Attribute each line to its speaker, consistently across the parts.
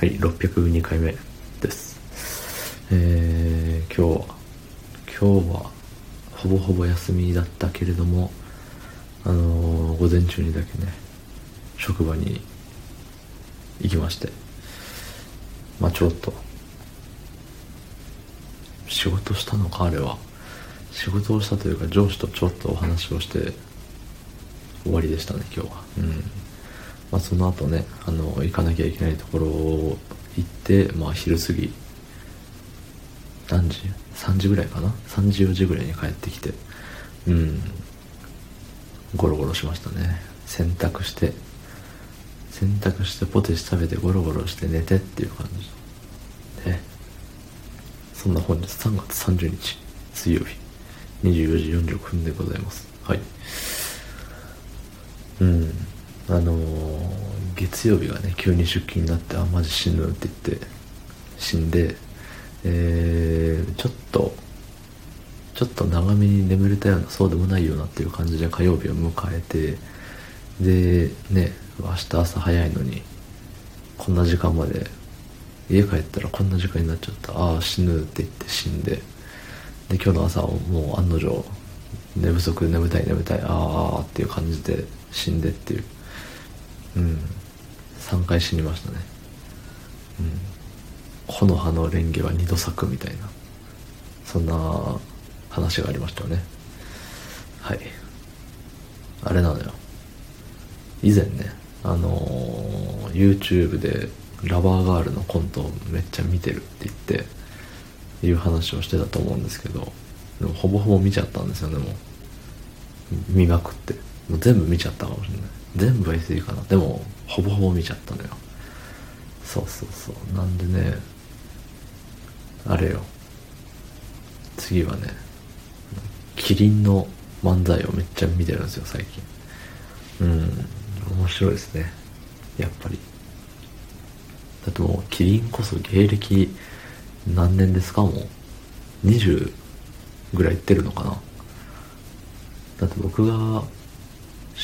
Speaker 1: はい602回目です。えー、今日は今日はほぼほぼ休みだったけれどもあのー、午前中にだけね職場に行きましてまあちょっと仕事したのかあれは。仕事をしたというか上司とちょっとお話をして終わりでしたね今日は。うん。まあ、その後ねあの行かなきゃいけないところを行って、まあ、昼過ぎ何時 ?3 時ぐらいかな？3時4時ぐらいに帰ってきてうん。ゴロゴロしましたね。洗濯して洗濯してポテチ食べてゴロゴロして寝てっていう感じ。でそんな本日3月30日水曜日。24時46分でございます。はい。うん。あのー、月曜日がね急に出勤になってあマジ死ぬって言って死んでえー、ちょっとちょっと長めに眠れたようなそうでもないようなっていう感じで火曜日を迎えてでね明日朝早いのにこんな時間まで家帰ったらこんな時間になっちゃった。ああ死ぬって言って死んでで今日の朝もう案の定寝不足眠たい眠たいああっていう感じで死んでっていう。うん。3回死にましたね。うん。木の葉のレンゲは2度咲くみたいな。そんな話がありましたよね。はい。あれなのよ。以前ねあのー、YouTube でラバーガールのコントをめっちゃ見てるって言っていう話をしてたと思うんですけどでもほぼほぼ見ちゃったんですよねもう。見まくって。全部見ちゃったかもしれない。全部は言い過ぎかな。でもほぼほぼ見ちゃったのよ。そうそうそう。なんでねあれよ。次はねキリンの漫才をめっちゃ見てるんですよ最近。うん。面白いですね。やっぱり。だってもうキリンこそ芸歴何年ですか？もう20ぐらいいってるのかな。だって僕が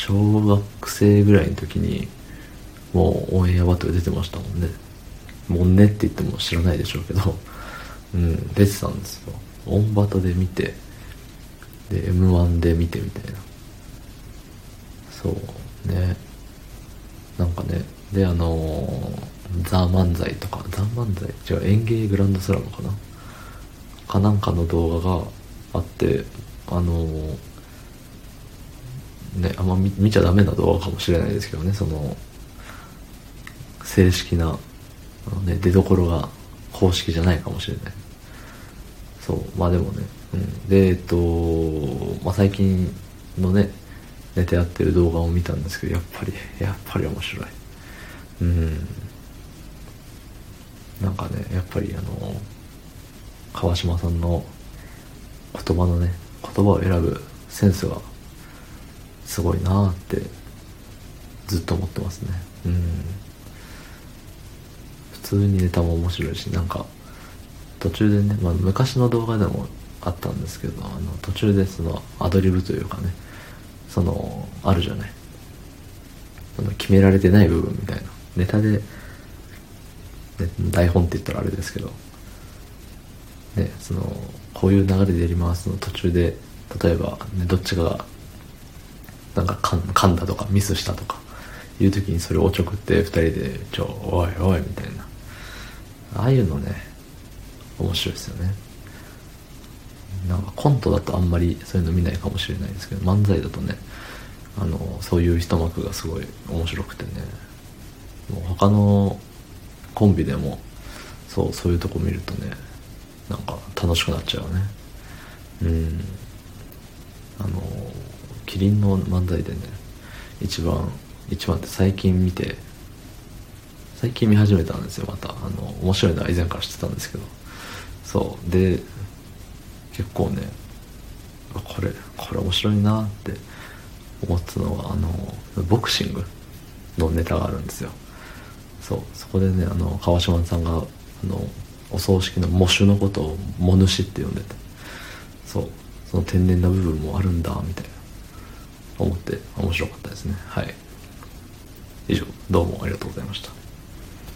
Speaker 1: 小学生ぐらいの時にもうオンエアバトル出てましたもんね。もんねって言っても知らないでしょうけどうん出てたんですよ。オンバトで見てで m 1で見てみたいな。そうね。なんかねであのー、ザ・漫才とかザ・漫才違う演芸グランドスラムかな？かなんかの動画があってあのーねあんま見見ちゃダメな動画かもしれないですけどねその正式なあの、ね、出どころが公式じゃないかもしれない。そうまあでもね、うん、でえっと、まあ、最近のね寝てやってる動画を見たんですけどやっぱりやっぱり面白い。うん。なんかねやっぱりあの川島さんの言葉のね言葉を選ぶセンスがすごいなってずっと思ってますね。うん。普通にネタも面白いしなんか途中でね、まあ、昔の動画でもあったんですけどあの途中でそのアドリブというかねそのあるじゃない。その決められてない部分みたいな。ネタで、ね、台本って言ったらあれですけど。ねそのこういう流れでやりますの途中で例えば、ね、どっちかがなんか噛んだとかミスしたとかいう時にそれをおちょくって2人で「ちょおいおい」みたいな。ああいうのね面白いですよね。なんかコントだとあんまりそういうの見ないかもしれないですけど漫才だとねあのそういう一幕がすごい面白くてね。もう他のコンビでもそうそういうとこ見るとねなんか楽しくなっちゃうね。うん。あのキリンの漫才でね一番一番って最近見て最近見始めたんですよまた。あの面白いのは以前から知ってたんですけど。そう。で結構ねこれこれ面白いなって思ってたのがあのボクシングのネタがあるんですよ。そう。そこでねあの川島さんがあのお葬式の喪主のことを「喪主」って呼んでて。そう。その天然な部分もあるんだみたいな。思って面白かったですね。はい。以上どうもありがとうございました。